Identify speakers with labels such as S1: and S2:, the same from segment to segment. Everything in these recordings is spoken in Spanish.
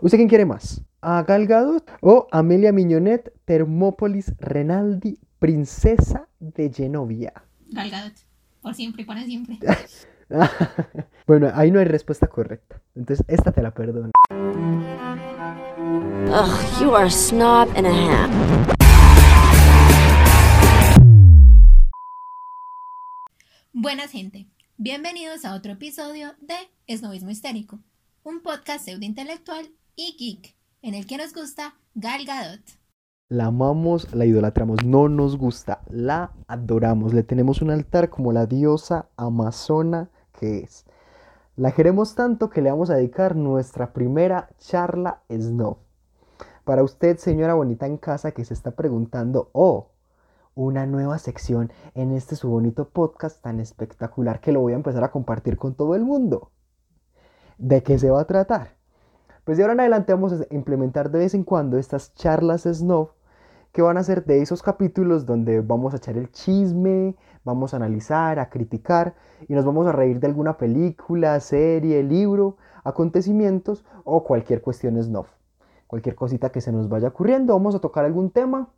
S1: ¿Usted quién quiere más? ¿A Gal Gadot o Amelia Miñonet, Termópolis Renaldi, princesa de Genovia?
S2: Gal Gadot. Por siempre y para siempre.
S1: bueno, ahí no hay respuesta correcta. Entonces, esta te la perdono.
S3: Ugh, you are a snob and a half.
S2: Buenas gente, bienvenidos a otro episodio de Esnovismo Histérico, un podcast pseudo-intelectual y geek, en el que nos gusta Gal Gadot.
S1: La amamos, la idolatramos, no nos gusta, la adoramos, le tenemos un altar como la diosa amazona que es. La queremos tanto que le vamos a dedicar nuestra primera charla Snow. Para usted, señora bonita en casa que se está preguntando, oh, una nueva sección en este su bonito podcast tan espectacular que lo voy a empezar a compartir con todo el mundo. ¿De qué se va a tratar? Pues de ahora en adelante vamos a implementar de vez en cuando estas charlas snob que van a ser de esos capítulos donde vamos a echar el chisme, vamos a analizar, a criticar y nos vamos a reír de alguna película, serie, libro, acontecimientos o cualquier cuestión snob. Cualquier cosita que se nos vaya ocurriendo, vamos a tocar algún tema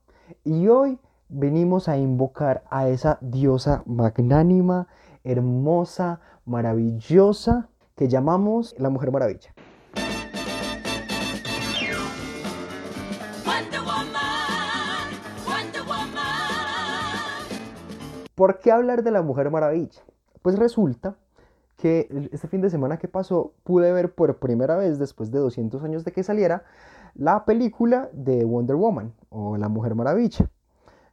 S1: y hoy venimos a invocar a esa diosa magnánima, hermosa, maravillosa, que llamamos la Mujer Maravilla. ¿Por qué hablar de la Mujer Maravilla? Pues resulta que este fin de semana que pasó pude ver por primera vez, después de 200 años de que saliera, la película de Wonder Woman o La Mujer Maravilla.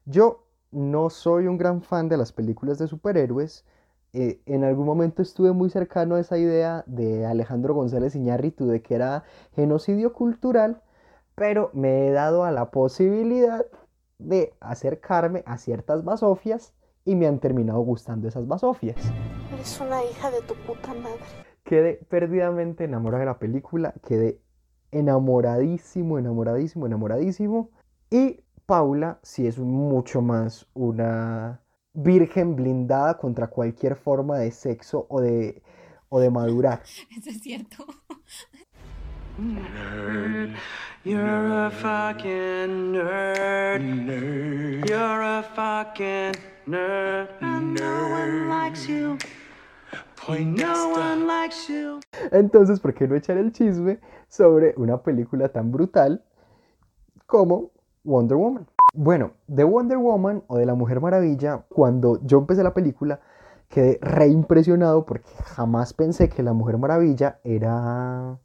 S1: Yo no soy un gran fan de las películas de superhéroes. Eh, en algún momento estuve muy cercano a esa idea de Alejandro González Iñárritu de que era genocidio cultural, pero me he dado a la posibilidad de acercarme a ciertas basofias y me han terminado gustando esas basofias.
S4: Eres una hija de tu puta madre.
S1: Quedé perdidamente enamorada de la película, quedé enamoradísimo, enamoradísimo, enamoradísimo. Y Paula sí es mucho más una virgen blindada contra cualquier forma de sexo o de, o de madurar.
S2: Eso es cierto.
S5: Nerd. You're a fucking nerd. Nerd. You're a fucking nerd. And no one likes you. No one likes you.
S1: Entonces, ¿por qué no echar el chisme sobre una película tan brutal como Wonder Woman. Bueno, de Wonder Woman o de la Mujer Maravilla, cuando yo empecé la película, quedé reimpresionado porque jamás pensé que la Mujer Maravilla era,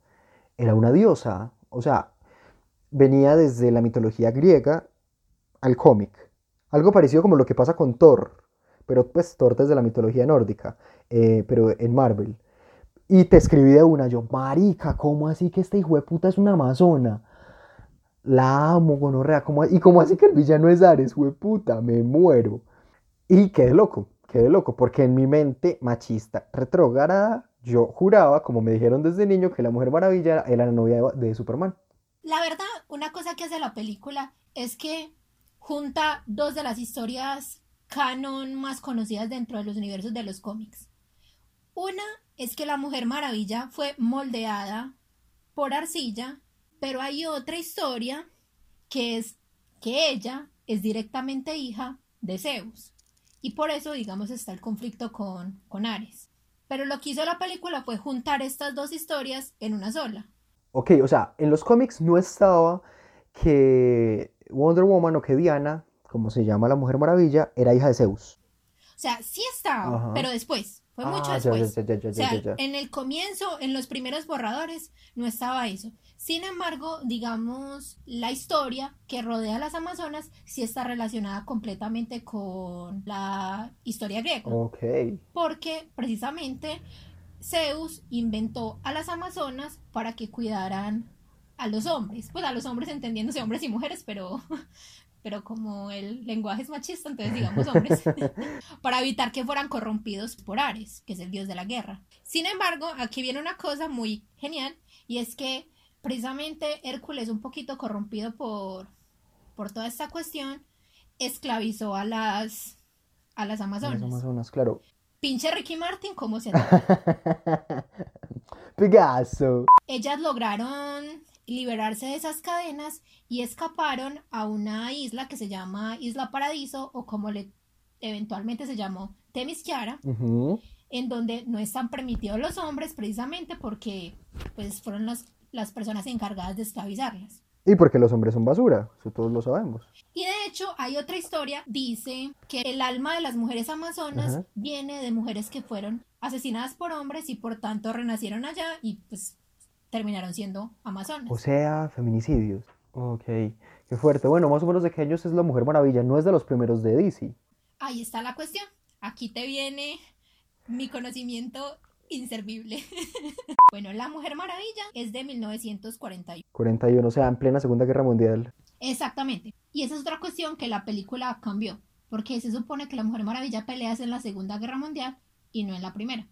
S1: era una diosa. O sea, venía desde la mitología griega al cómic. Algo parecido como lo que pasa con Thor, pero pues Thor desde la mitología nórdica, eh, pero en Marvel. Y te escribí de una, yo, marica, ¿cómo así que esta hijo de puta es una amazona? La amo, gonorrea. ¿cómo, y como así que el villano es Ares, güey, puta, me muero. Y quedé loco, quedé loco, porque en mi mente machista, retrógrada, yo juraba, como me dijeron desde niño, que la Mujer Maravilla era la novia de, Superman.
S2: La verdad, una cosa que hace la película es que junta dos de las historias canon más conocidas dentro de los universos de los cómics. Una es que la Mujer Maravilla fue moldeada por arcilla pero hay otra historia que es que ella es directamente hija de Zeus. Y por eso, digamos, está el conflicto con, con Ares. Pero lo que hizo la película fue juntar estas dos historias en una sola.
S1: Ok, o sea, en los cómics no estaba que Wonder Woman o que Diana, como se llama la Mujer Maravilla, era hija de Zeus.
S2: O sea, sí estaba,
S1: Ajá.
S2: pero después. Fue
S1: Ah,
S2: mucho
S1: ya,
S2: después.
S1: ya, ya, ya,
S2: o sea, en el comienzo, en los primeros borradores, no estaba eso. Sin embargo, digamos, la historia que rodea a las Amazonas sí está relacionada completamente con la historia griega. Porque precisamente Zeus inventó a las Amazonas para que cuidaran a los hombres. Pues a los hombres entendiéndose hombres y mujeres, pero, pero como el lenguaje es machista, entonces digamos hombres, para evitar que fueran corrompidos por Ares, que es el dios de la guerra. Sin embargo, aquí viene una cosa muy genial, y es que precisamente Hércules, un poquito corrompido por, por toda esta cuestión, esclavizó a las, a las Amazonas.
S1: Las Amazonas, claro.
S2: Pinche Ricky Martin, ¿cómo se llama?
S1: Picasso.
S2: Ellas lograron liberarse de esas cadenas y escaparon a una isla que se llama Isla Paradiso o como le eventualmente se llamó Temisquiara,
S1: Ujú.
S2: en donde no están permitidos los hombres precisamente porque pues fueron las, las personas encargadas de esclavizarlas.
S1: Y porque los hombres son basura, eso todos lo sabemos.
S2: Y de hecho hay otra historia, dice que el alma de las mujeres amazonas
S1: Ajá.
S2: viene de mujeres que fueron asesinadas por hombres y por tanto renacieron allá y pues terminaron siendo amazonas.
S1: O sea, feminicidios. Ok, qué fuerte. Bueno, más o menos de qué años es la Mujer Maravilla. No es de los primeros de DC.
S2: Ahí está la cuestión. Aquí te viene mi conocimiento inservible. bueno, La Mujer Maravilla es de 1941.
S1: 41, o sea, en plena Segunda Guerra Mundial.
S2: Exactamente. Y esa es otra cuestión que la película cambió, porque se supone que la Mujer Maravilla pelea en la Segunda Guerra Mundial y no en la Primera.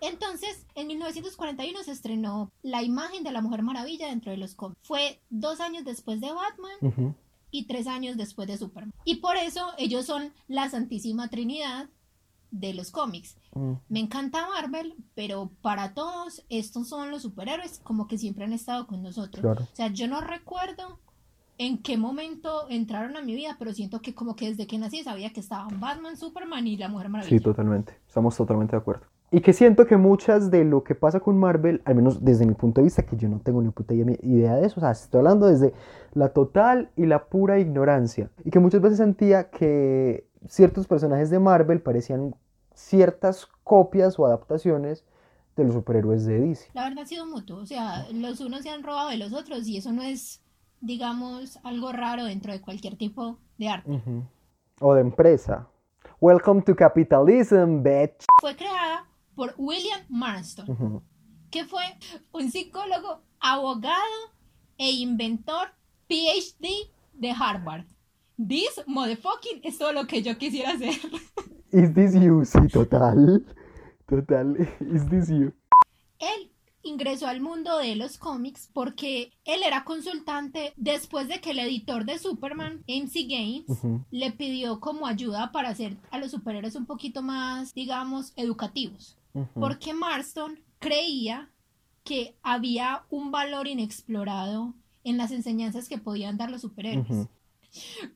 S2: Entonces, en 1941 se estrenó la imagen de la Mujer Maravilla dentro de los cómics. Fue dos años después de Batman y tres años después de Superman. Y por eso ellos son la Santísima Trinidad de los cómics.
S1: Mm.
S2: Me encanta Marvel, pero para todos estos son los superhéroes como que siempre han estado con nosotros.
S1: Claro.
S2: O sea, yo no recuerdo en qué momento entraron a mi vida, pero siento que como que desde que nací sabía que estaban Batman, Superman y la Mujer Maravilla.
S1: Sí, totalmente. Estamos totalmente de acuerdo. Y que siento que muchas de lo que pasa con Marvel, al menos desde mi punto de vista, que yo no tengo ni puta idea de eso, o sea, estoy hablando desde la total y la pura ignorancia. Y que muchas veces sentía que ciertos personajes de Marvel parecían ciertas copias o adaptaciones de los superhéroes de DC.
S2: La verdad ha sido mutuo, o sea, los unos se han robado de los otros y eso no es, digamos, algo raro dentro de cualquier tipo de arte.
S1: O de empresa. Welcome to capitalism, bitch.
S2: Fue creada por William Marston, que fue un psicólogo, abogado e inventor PhD de Harvard. This motherfucking es todo lo que yo quisiera hacer.
S1: Is this you? Sí, total. Total. Is this you?
S2: Él ingresó al mundo de los cómics porque él era consultante después de que el editor de Superman, MC Games, le pidió como ayuda para hacer a los superhéroes un poquito más, digamos, educativos. Porque Marston creía que había un valor inexplorado en las enseñanzas que podían dar los superhéroes.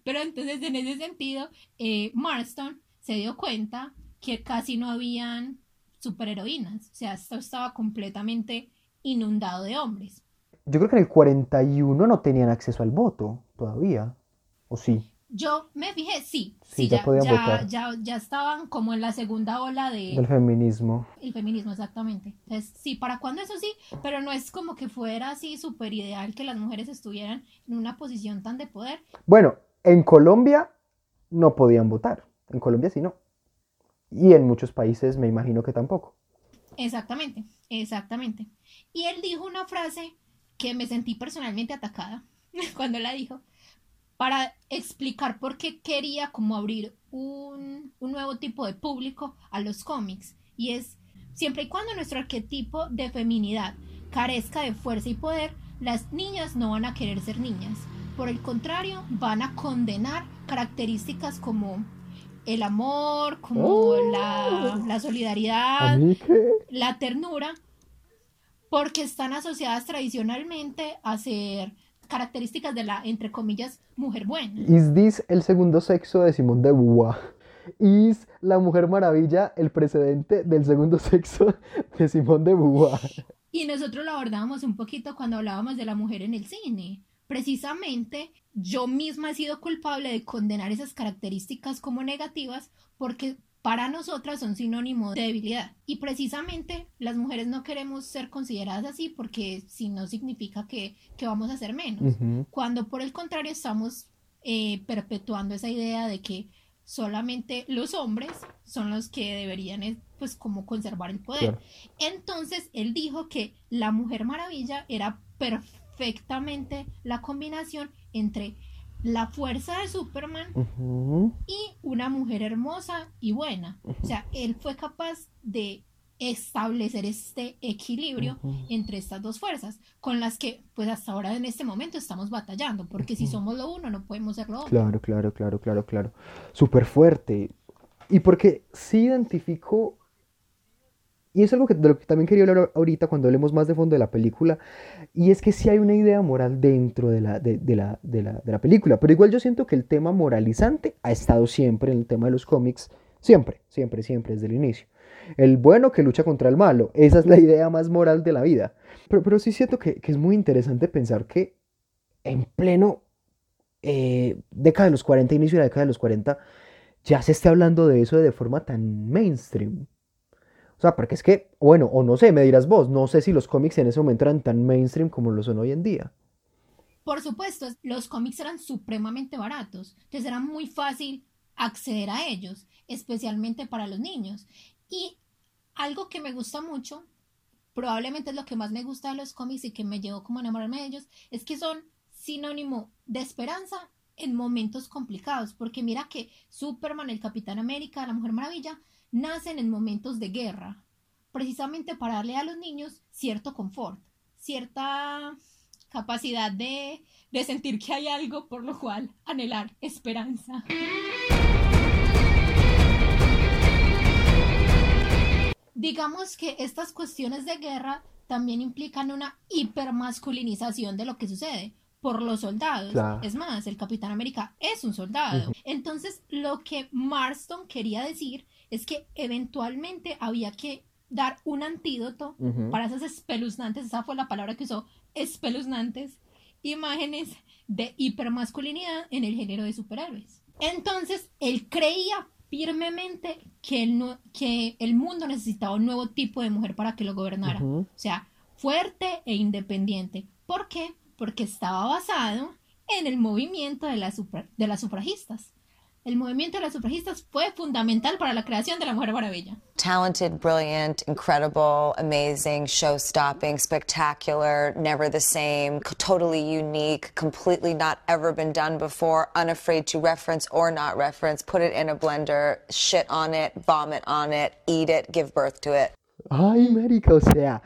S2: Pero entonces en ese sentido, eh, Marston se dio cuenta que casi no habían superheroínas. O sea, esto estaba completamente inundado de hombres.
S1: Yo creo que en el 41 no tenían acceso al voto todavía. ¿O sí?
S2: Yo me fijé, sí,
S1: Sí,
S2: sí,
S1: ya
S2: ya,
S1: votar.
S2: ya, ya estaban como en la segunda ola de,
S1: Del feminismo.
S2: El feminismo, exactamente. Entonces, sí, para cuando eso sí, pero no es como que fuera así súper ideal que las mujeres estuvieran en una posición tan de poder.
S1: Bueno, en Colombia no podían votar. En Colombia sí no. Y en muchos países me imagino que tampoco.
S2: Exactamente, exactamente. Y él dijo una frase que me sentí personalmente atacada cuando la dijo, para explicar por qué quería como abrir un, un nuevo tipo de público a los cómics. Y es, siempre y cuando nuestro arquetipo de feminidad carezca de fuerza y poder, las niñas no van a querer ser niñas. Por el contrario, van a condenar características como el amor, como
S1: Oh.
S2: la, la
S1: ¿A
S2: solidaridad, la ternura, porque están asociadas tradicionalmente a ser características de la, entre comillas, mujer buena.
S1: ¿Is this el segundo sexo de Simón de Beauvoir? ¿Is la Mujer Maravilla el precedente del segundo sexo de Simón de Beauvoir?
S2: Y nosotros lo abordábamos un poquito cuando hablábamos de la mujer en el cine. Precisamente yo misma he sido culpable de condenar esas características como negativas porque para nosotras son sinónimo de debilidad. Y precisamente las mujeres no queremos ser consideradas así porque si no significa que, que vamos a ser menos. Cuando por el contrario estamos eh, perpetuando esa idea de que solamente los hombres son los que deberían eh, pues como conservar el poder.
S1: Claro.
S2: Entonces él dijo que la Mujer Maravilla era perfectamente la combinación entre la fuerza de Superman
S1: Ujú.
S2: y una mujer hermosa y buena. O sea, él fue capaz de establecer este equilibrio
S1: Ujú.
S2: entre estas dos fuerzas, con las que pues hasta ahora en este momento estamos batallando, porque si somos lo uno no podemos ser lo otro.
S1: Claro, claro, claro, claro, claro. Súper fuerte. Y porque sí identifico y es algo que, de lo que también quería hablar ahorita cuando hablemos más de fondo de la película, y es que sí hay una idea moral dentro de la, de, la, de la, de la película, pero igual yo siento que el tema moralizante ha estado siempre en el tema de los cómics, siempre, siempre, siempre, desde el inicio. El bueno que lucha contra el malo, esa es la idea más moral de la vida. Pero, pero sí siento que, que es muy interesante pensar que en pleno eh, década de los 40, inicio de la década de los 40, ya se esté hablando de eso de forma tan mainstream. Sea, porque es que, bueno, o no sé, me dirás vos, no sé si los cómics en ese momento eran tan mainstream como lo son hoy en día.
S2: Por supuesto, los cómics eran supremamente baratos, entonces era muy fácil acceder a ellos, especialmente para los niños. Y algo que me gusta mucho, probablemente es lo que más me gusta de los cómics y que me llevó como a enamorarme de ellos, es que son sinónimo de esperanza en momentos complicados, porque mira que Superman, el Capitán América, la Mujer Maravilla, nacen en momentos de guerra, precisamente para darle a los niños cierto confort, cierta capacidad de, de sentir que hay algo por lo cual anhelar esperanza. Digamos que estas cuestiones de guerra también implican una hipermasculinización de lo que sucede por los soldados.
S1: Claro.
S2: Es más, el Capitán América es un soldado. Entonces, lo que Marston quería decir es que eventualmente había que dar un antídoto para esas espeluznantes, esa fue la palabra que usó, espeluznantes imágenes de hipermasculinidad en el género de superhéroes. Entonces, él creía firmemente que el, nu- que el mundo necesitaba un nuevo tipo de mujer para que lo gobernara. O sea, fuerte e independiente. ¿Por qué? Porque estaba basado en el movimiento de las, supra- de las sufragistas. El movimiento de las sufragistas fue fundamental para la creación de la Mujer Maravilla.
S6: Talented, brilliant, incredible, amazing, show stopping, spectacular, never the same, totally unique, completely not ever been done before, unafraid to reference or not reference, put it in a blender, shit on it, vomit on it, eat it, give birth to it.
S1: Ay, marica, o sea,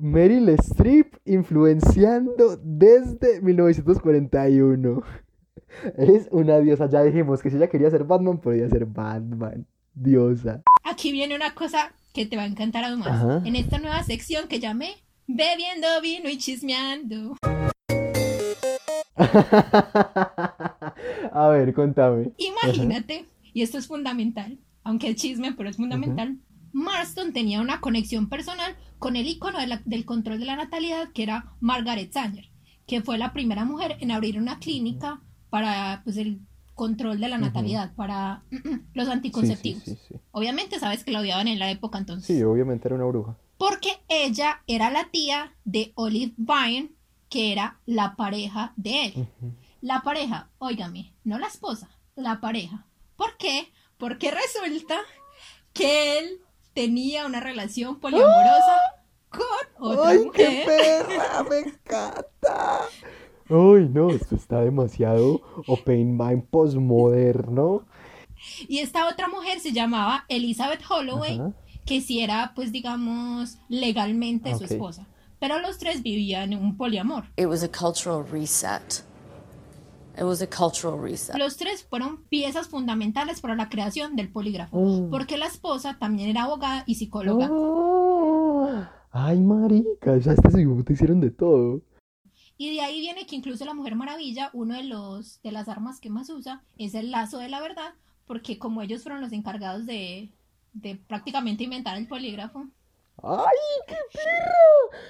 S1: Meryl Streep influenciando desde 1941. Es una diosa, ya dijimos que si ella quería ser Batman, podía ser Batman. Diosa.
S2: Aquí viene una cosa que te va a encantar aún más.
S1: Ajá.
S2: En esta nueva sección que llamé Bebiendo vino y chismeando.
S1: A ver, contame.
S2: Imagínate, y esto es fundamental, aunque es chisme, pero es fundamental. Marston tenía una conexión personal con el icono de la- del control de la natalidad, que era Margaret Sanger, que fue la primera mujer en abrir una clínica para pues, el control de la natalidad, para los anticonceptivos.
S1: Sí, sí, sí.
S2: Obviamente sabes que la odiaban en la época entonces.
S1: Sí, obviamente era una bruja.
S2: Porque ella era la tía de Olive Byrne, que era la pareja de él. La pareja, óigame, no la esposa, la pareja. ¿Por qué? Porque resulta que él tenía una relación poliamorosa con otra
S1: ¡Ay, qué perra! ¡Me encanta! ¡Ay, no! Esto está demasiado Open Mind postmoderno.
S2: Y esta otra mujer se llamaba Elizabeth Holloway,
S1: Ajá.
S2: que sí era, pues digamos, legalmente
S1: Ah,
S2: su esposa. Pero los tres vivían en un poliamor.
S7: It was a cultural reset. It was a cultural reset.
S2: Los tres fueron piezas fundamentales para la creación del polígrafo,
S1: Mm.
S2: porque la esposa también era abogada y psicóloga.
S1: Ah, ¡Ay, marica! Ya este te hicieron de todo.
S2: Y de ahí viene que incluso la Mujer Maravilla, uno de los de las armas que más usa es el lazo de la verdad, porque como ellos fueron los encargados de, de prácticamente inventar el polígrafo,
S1: ¡Ay, qué perro!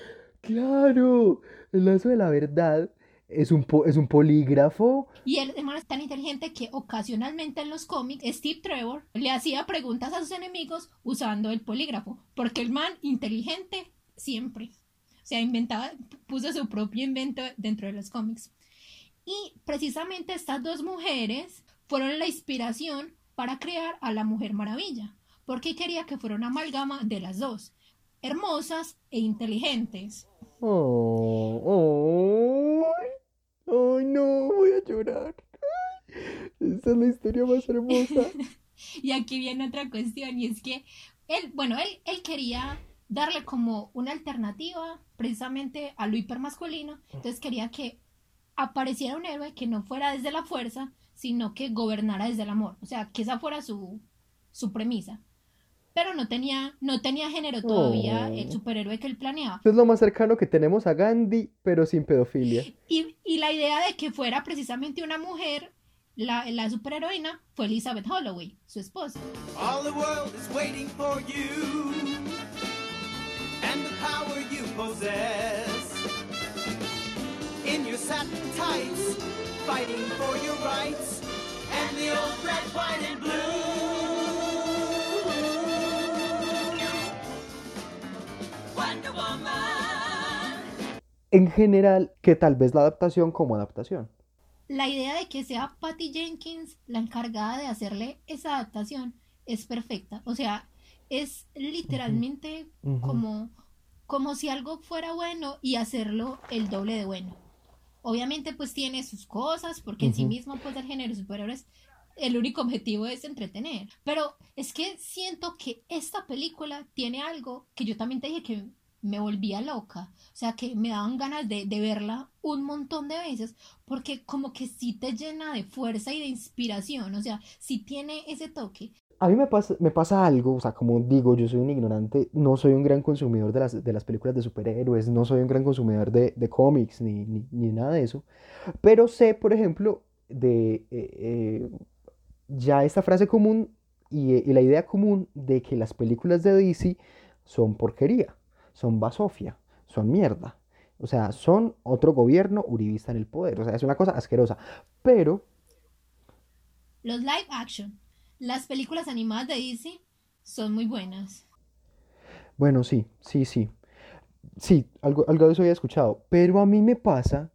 S1: ¡Claro! El lazo de la verdad es un, po- es un polígrafo.
S2: y el hermano es tan inteligente que ocasionalmente en los cómics Steve Trevor le hacía preguntas a sus enemigos usando el polígrafo, porque el man inteligente siempre. Sea, inventaba, puso su propio invento dentro de los cómics. Y precisamente estas dos mujeres fueron la inspiración para crear a la Mujer Maravilla, porque quería que fuera una amalgama de las dos, hermosas e inteligentes.
S1: Oh, ¡Ay! ¡Ay, no! Voy a llorar. Ay, esta es la historia más hermosa.
S2: Y aquí viene otra cuestión, y es que él, bueno, él, él quería darle como una alternativa precisamente a lo hipermasculino, entonces quería que apareciera un héroe que no fuera desde la fuerza, sino que gobernara desde el amor, o sea, que esa fuera su, su premisa. pero no tenía, no tenía género todavía
S1: Oh.
S2: el superhéroe que él planeaba.
S1: Es lo más cercano que tenemos a Gandhi, pero sin pedofilia.
S2: Y, y la idea de que fuera precisamente una mujer, la, la superheroína, fue Elizabeth Holloway, su esposa.
S8: All the world is waiting for you power you possess. In your satin tights, fighting for your rights, and the old red, white, and blue. Wonder Woman.
S1: En general, que tal vez la adaptación como adaptación.
S2: La idea de que sea Patty Jenkins la encargada de hacerle esa adaptación es perfecta. O sea, es literalmente como, como si algo fuera bueno y hacerlo el doble de bueno. Obviamente pues tiene sus cosas, porque en sí mismo pues el género de superhéroes el único objetivo es entretener. Pero es que siento que esta película tiene algo que yo también te dije que me volvía loca. O sea, que me daban ganas de, de verla un montón de veces, porque como que sí te llena de fuerza y de inspiración. O sea, sí tiene ese toque.
S1: A mí me pasa, me pasa algo, o sea, como digo, yo soy un ignorante, no soy un gran consumidor de las, de las películas de superhéroes, no soy un gran consumidor de, de cómics ni, ni, nada de eso, pero sé, por ejemplo, de eh, eh, ya esta frase común y, y la idea común de que las películas de DC son porquería, son basofia, son mierda, o sea, son otro gobierno uribista en el poder, o sea, es una cosa asquerosa, pero
S2: Los live action, las películas animadas de DC son muy buenas.
S1: Bueno, sí, sí, sí. Sí, algo, algo de eso había escuchado. Pero a mí me pasa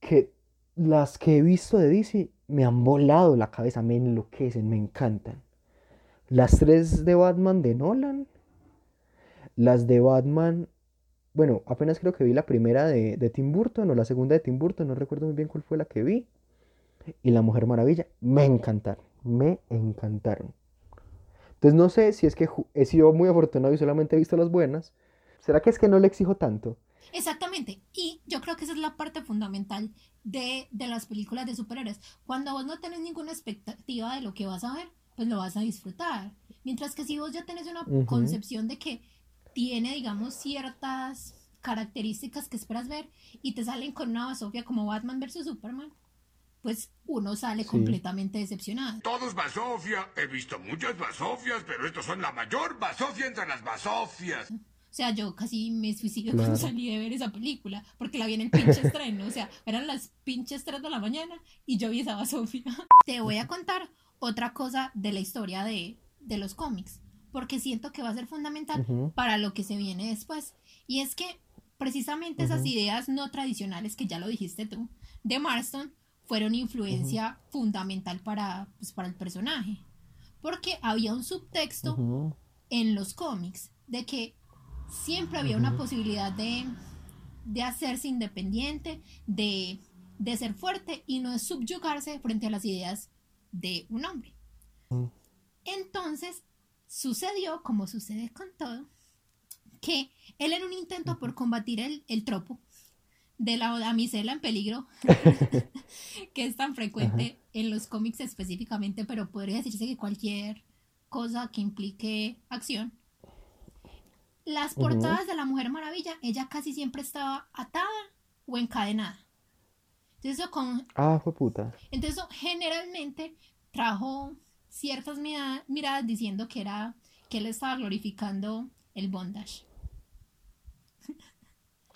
S1: que las que he visto de DC me han volado la cabeza, me enloquecen, me encantan. Las tres de Batman de Nolan, las de Batman, bueno, apenas creo que vi la primera de, de Tim Burton o la segunda de Tim Burton, no recuerdo muy bien cuál fue la que vi. Y La Mujer Maravilla, me encantaron, me encantaron. Entonces no sé si es que he sido muy afortunado y solamente he visto las buenas. ¿Será que es que no le exijo tanto?
S2: Exactamente. Y yo creo que esa es la parte fundamental de, de las películas de superhéroes. Cuando vos no tenés ninguna expectativa de lo que vas a ver, pues lo vas a disfrutar. Mientras que si vos ya tenés una
S1: Ujú.
S2: concepción de que tiene, digamos, ciertas características que esperas ver y te salen con una basofia como Batman versus Superman, pues uno sale
S1: Sí.
S2: completamente decepcionado.
S9: Todo es basofia. He visto muchas basofias, pero estos son la mayor basofia entre las basofias.
S2: O sea, yo casi me suicidio
S1: Claro.
S2: cuando salí de ver esa película, porque la vi en el pinche estreno. O sea, eran las pinches 3 de la mañana y yo vi esa Sofía. Te voy a contar otra cosa de la historia de, de los cómics, porque siento que va a ser fundamental
S1: Ujú.
S2: para lo que se viene después. Y es que precisamente esas
S1: Ujú.
S2: ideas no tradicionales, que ya lo dijiste tú, de Marston, fueron influencia fundamental para, pues, para el personaje. Porque había un subtexto en los cómics de que siempre había una posibilidad de, de hacerse independiente, de, de ser fuerte y no subyugarse frente a las ideas de un hombre. Entonces, sucedió, como sucede con todo, que él en un intento por combatir el, el tropo de la damisela en peligro, que es tan frecuente en los cómics específicamente, pero podría decirse que cualquier cosa que implique acción. Las portadas de la Mujer Maravilla, ella casi siempre estaba atada o encadenada. Entonces eso, con,
S1: Ah, fue puta.
S2: entonces eso generalmente trajo ciertas mira- miradas diciendo que era que él estaba glorificando el bondage.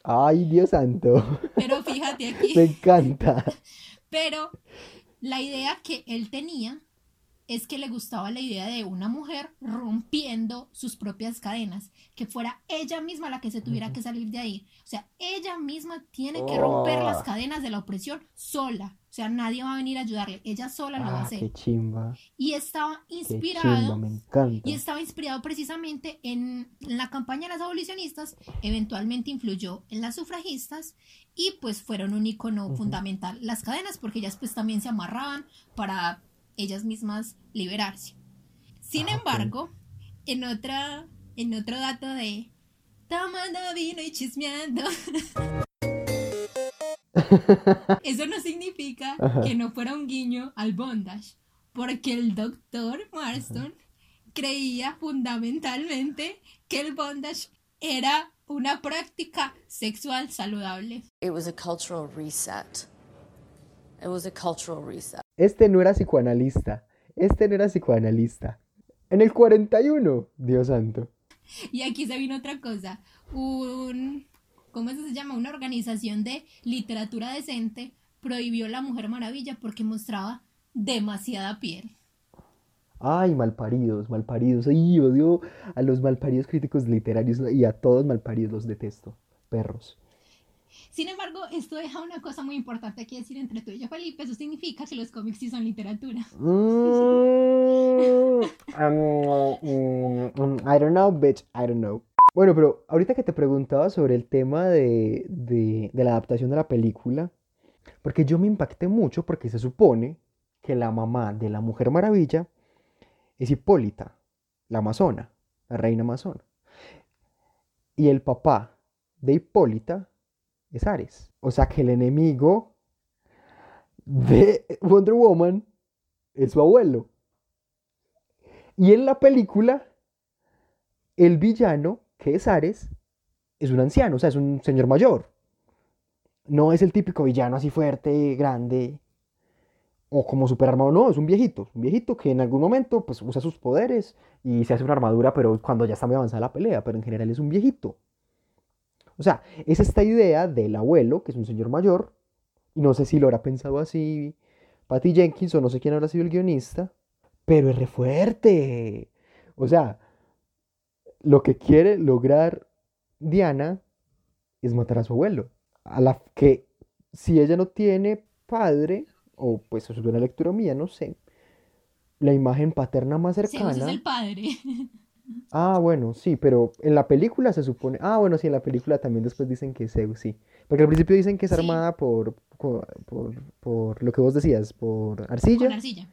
S1: Ay, Dios santo.
S2: Pero fíjate aquí.
S1: Me encanta.
S2: Pero la idea que él tenía es que le gustaba la idea de una mujer rompiendo sus propias cadenas, que fuera ella misma la que se tuviera que salir de ahí. O sea, ella misma tiene que romper
S1: Oh.
S2: las cadenas de la opresión sola. O sea, nadie va a venir a ayudarle, ella sola lo va a
S1: Ah,
S2: hacer.
S1: qué chimba.
S2: Y estaba
S1: chimba,
S2: inspirado
S1: me
S2: y estaba inspirado precisamente en la campaña de las abolicionistas, eventualmente influyó en las sufragistas y pues fueron un icono fundamental las cadenas porque ellas pues también se amarraban para ellas mismas liberarse. Sin
S1: Ah,
S2: embargo, en otra en otro dato de tomando vino y chismeando. Eso no significa
S1: Ajá.
S2: que no fuera un guiño al bondage, porque el doctor Marston creía fundamentalmente que el bondage era una práctica sexual saludable.
S7: It was a cultural reset. It was a cultural reset.
S1: Este no era psicoanalista. Este no era psicoanalista. En el 41, Dios santo.
S2: Y aquí se vino otra cosa. Un, ¿cómo se llama? Una organización de literatura decente prohibió la Mujer Maravilla porque mostraba demasiada piel.
S1: Ay, malparidos, malparidos. Ay, odio a los malparidos críticos literarios y a todos malparidos los detesto. Perros.
S2: Sin embargo, esto deja una cosa muy importante que decir entre tú y yo, Felipe. Eso significa que los cómics sí son literatura.
S1: Mm, um, I don't know, bitch. I don't know. Bueno, pero ahorita que te preguntaba sobre el tema de, de, de la adaptación de la película, porque yo me impacté mucho porque se supone que la mamá de la Mujer Maravilla es Hipólita, la amazona, la reina amazona. Y el papá de Hipólita es Ares. O sea que el enemigo de Wonder Woman es su abuelo. Y en la película, el villano, que es Ares, es un anciano, o sea, es un señor mayor. No es el típico villano así fuerte, grande, o como super armado, no, es un viejito, un viejito que en algún momento pues usa sus poderes y se hace una armadura, pero cuando ya está muy avanzada la pelea, pero en general es un viejito. O sea, es esta idea del abuelo, que es un señor mayor, y no sé si lo habrá pensado así Patty Jenkins o no sé quién habrá sido el guionista, pero es re fuerte. O sea, lo que quiere lograr Diana es matar a su abuelo. A la que si ella no tiene padre, o pues eso es una lectura mía, no sé, la imagen paterna más cercana.
S2: Zeus es el padre.
S1: Ah, bueno, sí, pero en la película se supone. Ah, bueno, sí, en la película también después dicen que es Zeus, sí. Porque al principio dicen que es
S2: Sí.
S1: armada por, por, por, por lo que vos decías, por arcilla,
S2: Con arcilla.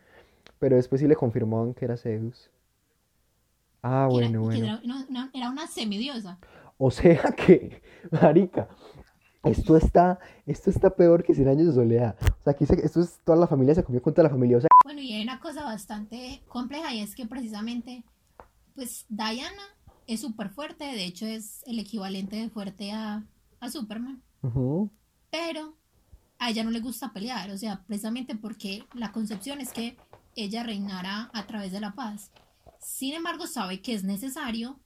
S1: pero después sí le confirmaban que era Zeus. Ah,
S2: que
S1: bueno, bueno.
S2: era, una semidiosa.
S1: O sea que, marica, esto está, esto está peor que 100 años de soledad. O sea, aquí se- esto es toda la familia se comió con toda la familia. O sea,
S2: Bueno, y hay una cosa bastante compleja y es que precisamente, pues Diana es súper fuerte, de hecho es el equivalente de fuerte a, a Superman, pero a ella no le gusta pelear, o sea, precisamente porque la concepción es que ella reinará a través de la paz. Sin embargo, sabe que es necesario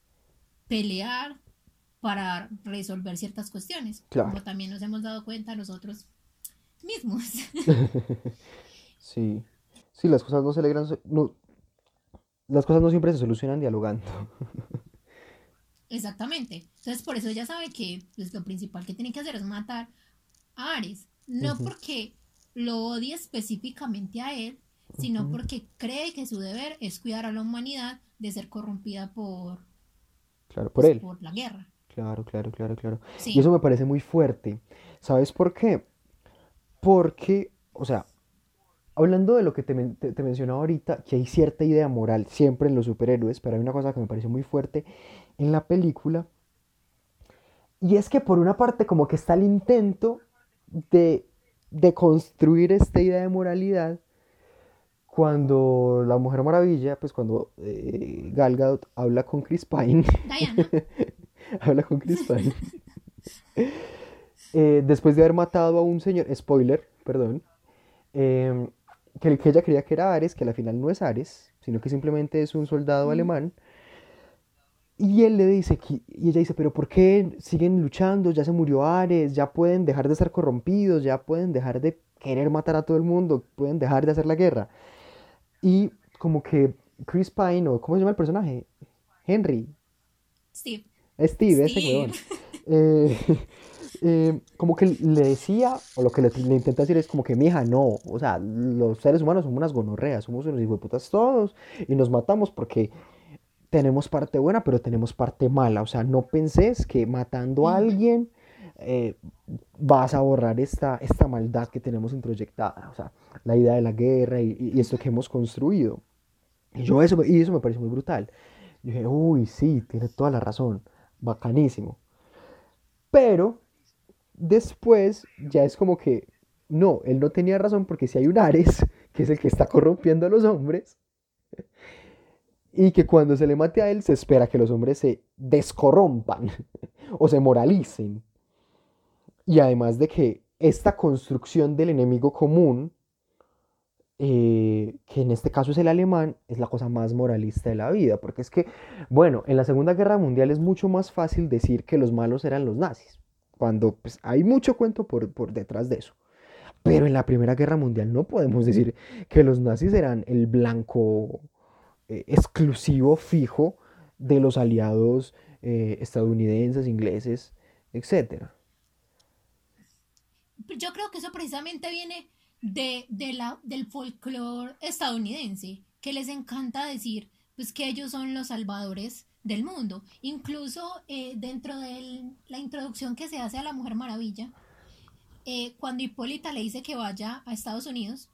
S2: pelear para resolver ciertas cuestiones,
S1: Claro.
S2: como también nos hemos dado cuenta nosotros mismos.
S1: sí. Sí, las cosas no se alegran. No, las cosas no siempre se solucionan dialogando.
S2: Exactamente. Entonces, por eso ella sabe que pues, lo principal que tiene que hacer es matar a Ares. No porque lo odie específicamente a él, sino porque cree que su deber es cuidar a la humanidad de ser corrompida por,
S1: Claro, por
S2: pues,
S1: él.
S2: por la guerra.
S1: Claro, claro, claro, claro.
S2: Sí.
S1: Y eso me parece muy fuerte. ¿Sabes por qué? Porque, o sea, hablando de lo que te, men- te- te mencionaba ahorita, que hay cierta idea moral siempre en los superhéroes, pero hay una cosa que me pareció muy fuerte en la película, y es que por una parte como que está el intento de, de construir esta idea de moralidad cuando la Mujer Maravilla, pues cuando eh, Gal Gadot habla con Chris Pine, habla con Chris Pine. Eh, después de haber matado a un señor, spoiler, perdón, em, que, el que ella creía que era Ares, que al final no es Ares, sino que simplemente es un soldado alemán. Y él le dice, que- y ella dice, pero ¿por qué siguen luchando? Ya se murió Ares, ya pueden dejar de ser corrompidos, ya pueden dejar de querer matar a todo el mundo, pueden dejar de hacer la guerra. Y como que Chris Pine, o ¿cómo se llama el personaje? Henry,
S2: Steve.
S1: Steve, ese
S2: Steve.
S1: weón. Eh, eh, como que le decía, o lo que le, le intenta decir es como que, mija, no, o sea, los seres humanos somos unas gonorreas, somos unos hijueputas todos, y nos matamos porque tenemos parte buena, pero tenemos parte mala. O sea, no penses que matando a alguien eh, vas a borrar esta, esta maldad que tenemos introyectada. O sea, la idea de la guerra y, y esto que hemos construido. Y yo eso, y eso me pareció muy brutal. Yo dije, uy, sí, tiene toda la razón. Bacanísimo. Pero después ya es como que, no, él no tenía razón porque si hay un Ares, que es el que está corrompiendo a los hombres, y que cuando se le mate a él se espera que los hombres se descorrompan o se moralicen. Y además de que esta construcción del enemigo común, eh, que en este caso es el alemán, es la cosa más moralista de la vida, porque es que, bueno, en la Segunda Guerra Mundial es mucho más fácil decir que los malos eran los nazis, cuando pues, hay mucho cuento por, por detrás de eso. Pero en la Primera Guerra Mundial no podemos decir que los nazis eran el blanco eh, exclusivo, fijo, de los aliados eh, estadounidenses, ingleses, etc.
S2: Yo creo que eso precisamente viene de, de la, del folclore estadounidense, que les encanta decir pues, que ellos son los salvadores del mundo. Incluso eh, dentro de la introducción que se hace a la Mujer Maravilla, eh, cuando Hipólita le dice que vaya a Estados Unidos,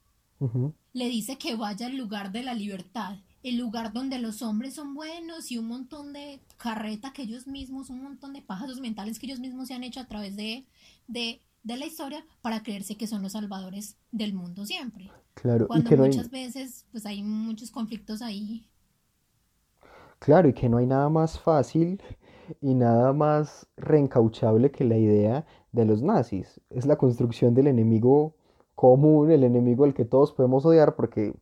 S2: le dice que vaya al lugar de la libertad, el lugar donde los hombres son buenos y un montón de carreta que ellos mismos, un montón de pájaros mentales que ellos mismos se han hecho a través de, de, de la historia para creerse que son los salvadores del mundo siempre.
S1: Claro,
S2: Cuando
S1: y que no hay-
S2: muchas veces pues hay muchos conflictos ahí.
S1: Claro, y que no hay nada más fácil y nada más reencauchable que la idea de los nazis. Es la construcción del enemigo común, el enemigo al que todos podemos odiar, porque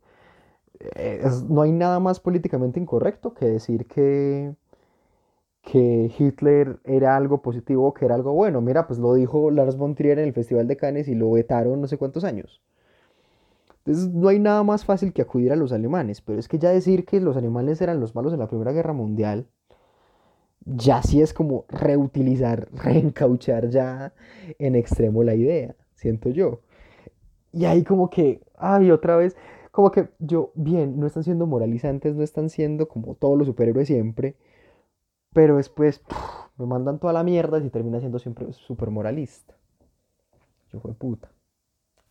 S1: eh, no hay nada más políticamente incorrecto que decir que, que Hitler era algo positivo, que era algo bueno. Mira, pues lo dijo Lars von Trier en el Festival de Cannes y lo vetaron no sé cuántos años. Entonces no hay nada más fácil que acudir a los alemanes, pero es que ya decir que los alemanes eran los malos en la Primera Guerra Mundial, ya sí es como reutilizar, reencauchar ya en extremo la idea, siento yo. Y ahí como que, ay, otra vez, como que yo, bien, no están siendo moralizantes, no están siendo como todos los superhéroes siempre, pero después me mandan toda la mierda y termina siendo siempre súper moralista. Yo fue puta.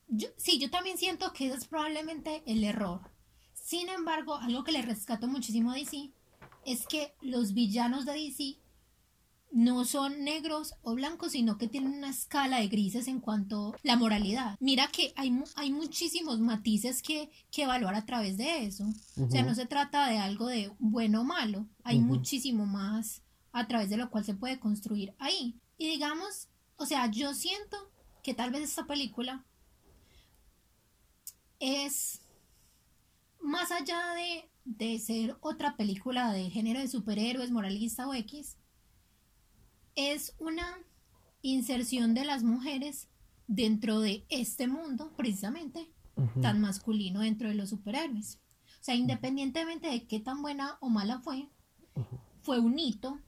S2: Yo- sí, yo también siento que ese es probablemente el error. Sin embargo, algo que le rescato muchísimo a DC es que los villanos de DC no son negros o blancos, sino que tienen una escala de grises en cuanto a la moralidad. Mira que hay, hay muchísimos matices que, que evaluar a través de eso. O sea, no se trata de algo de bueno o malo, hay muchísimo más a través de lo cual se puede construir ahí. Y digamos, o sea, yo siento que tal vez esta película es más allá de, de ser otra película de género de superhéroes, moralista o X, es una inserción de las mujeres dentro de este mundo, precisamente, tan masculino dentro de los superhéroes. O sea, independientemente de qué tan buena o mala fue, fue un hito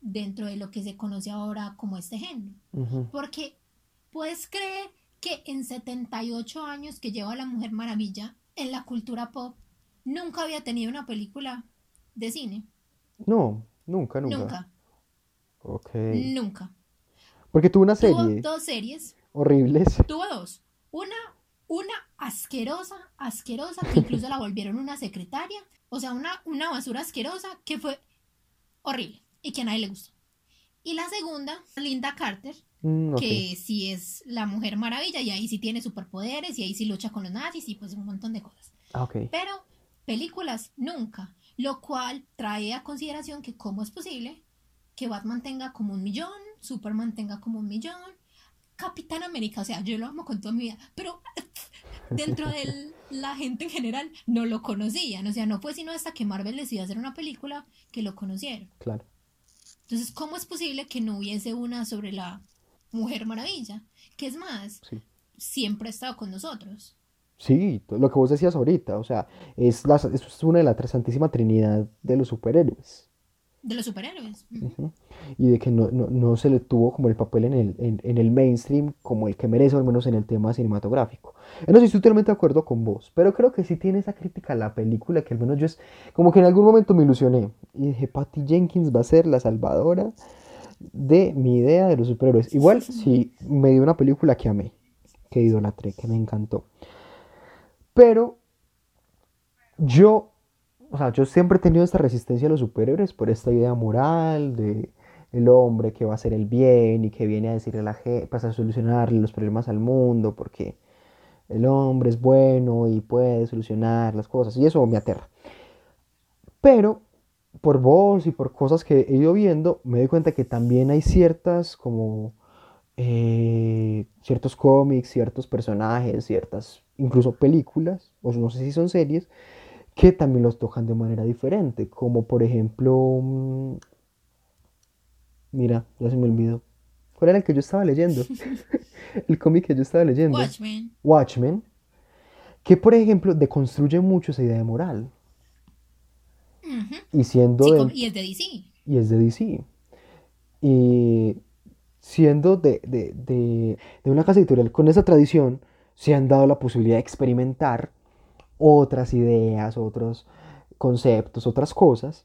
S2: dentro de lo que se conoce ahora como este género. Porque puedes creer que en 78 años que lleva La Mujer Maravilla en la cultura pop, nunca había tenido una película de cine.
S1: No, nunca, nunca.
S2: Nunca.
S1: Ok.
S2: Nunca.
S1: Porque tuvo una
S2: Tuvo
S1: serie
S2: dos series.
S1: horribles.
S2: Tuvo dos. Una, una asquerosa, asquerosa, que incluso la volvieron una secretaria. O sea, una, una basura asquerosa que fue horrible y que a nadie le gustó. Y la segunda, Linda Carter,
S1: Mm,
S2: que sí es la Mujer Maravilla y ahí sí tiene superpoderes y ahí sí lucha con los nazis y pues un montón de cosas.
S1: Ah.
S2: Pero películas nunca, lo cual trae a consideración que cómo es posible que Batman tenga como un millón, Superman tenga como un millón, Capitán América, o sea, yo lo amo con toda mi vida, pero dentro de la gente en general no lo conocían, o sea, no fue sino hasta que Marvel decidió hacer una película que lo conocieron.
S1: Claro.
S2: Entonces, ¿cómo es posible que no hubiese una sobre la Mujer Maravilla? Que es más,
S1: Sí.
S2: siempre ha estado con nosotros.
S1: Sí, lo que vos decías ahorita, o sea, es, la, es una de la Santísima Trinidad de los superhéroes.
S2: De los superhéroes. Ujú.
S1: Y de que no, no, no se le tuvo como el papel en el, en, en el mainstream como el que merece, al menos en el tema cinematográfico. En eso sí estoy totalmente de acuerdo con vos, pero creo que sí tiene esa crítica a la película que al menos yo es como que en algún momento me ilusioné y dije, Patty Jenkins va a ser la salvadora de mi idea de los superhéroes. Igual sí me dio una película que amé, que idolatré, que me encantó. Pero yo, o sea, yo siempre he tenido esta resistencia a los superhéroes por esta idea moral de el hombre que va a hacer el bien y que viene a decirle a la gente, pues a solucionarle los problemas al mundo porque el hombre es bueno y puede solucionar las cosas y eso me aterra. Pero por voz y por cosas que he ido viendo, me doy cuenta que también hay ciertas como eh, ciertos cómics, ciertos personajes, ciertas incluso películas, o no sé si son series, que también los tocan de manera diferente, como por ejemplo, mm, mira, ya se me olvidó. ¿Cuál era el que yo estaba leyendo? el cómic que yo estaba leyendo.
S2: Watchmen.
S1: Watchmen, que por ejemplo deconstruye mucho esa idea de moral.
S2: Ujú.
S1: Y siendo
S2: Sí,
S1: de-
S2: y es de DC.
S1: y es de DC. Y siendo de, de- de- de una casa editorial con esa tradición, se han dado la posibilidad de experimentar otras ideas, otros conceptos, otras cosas.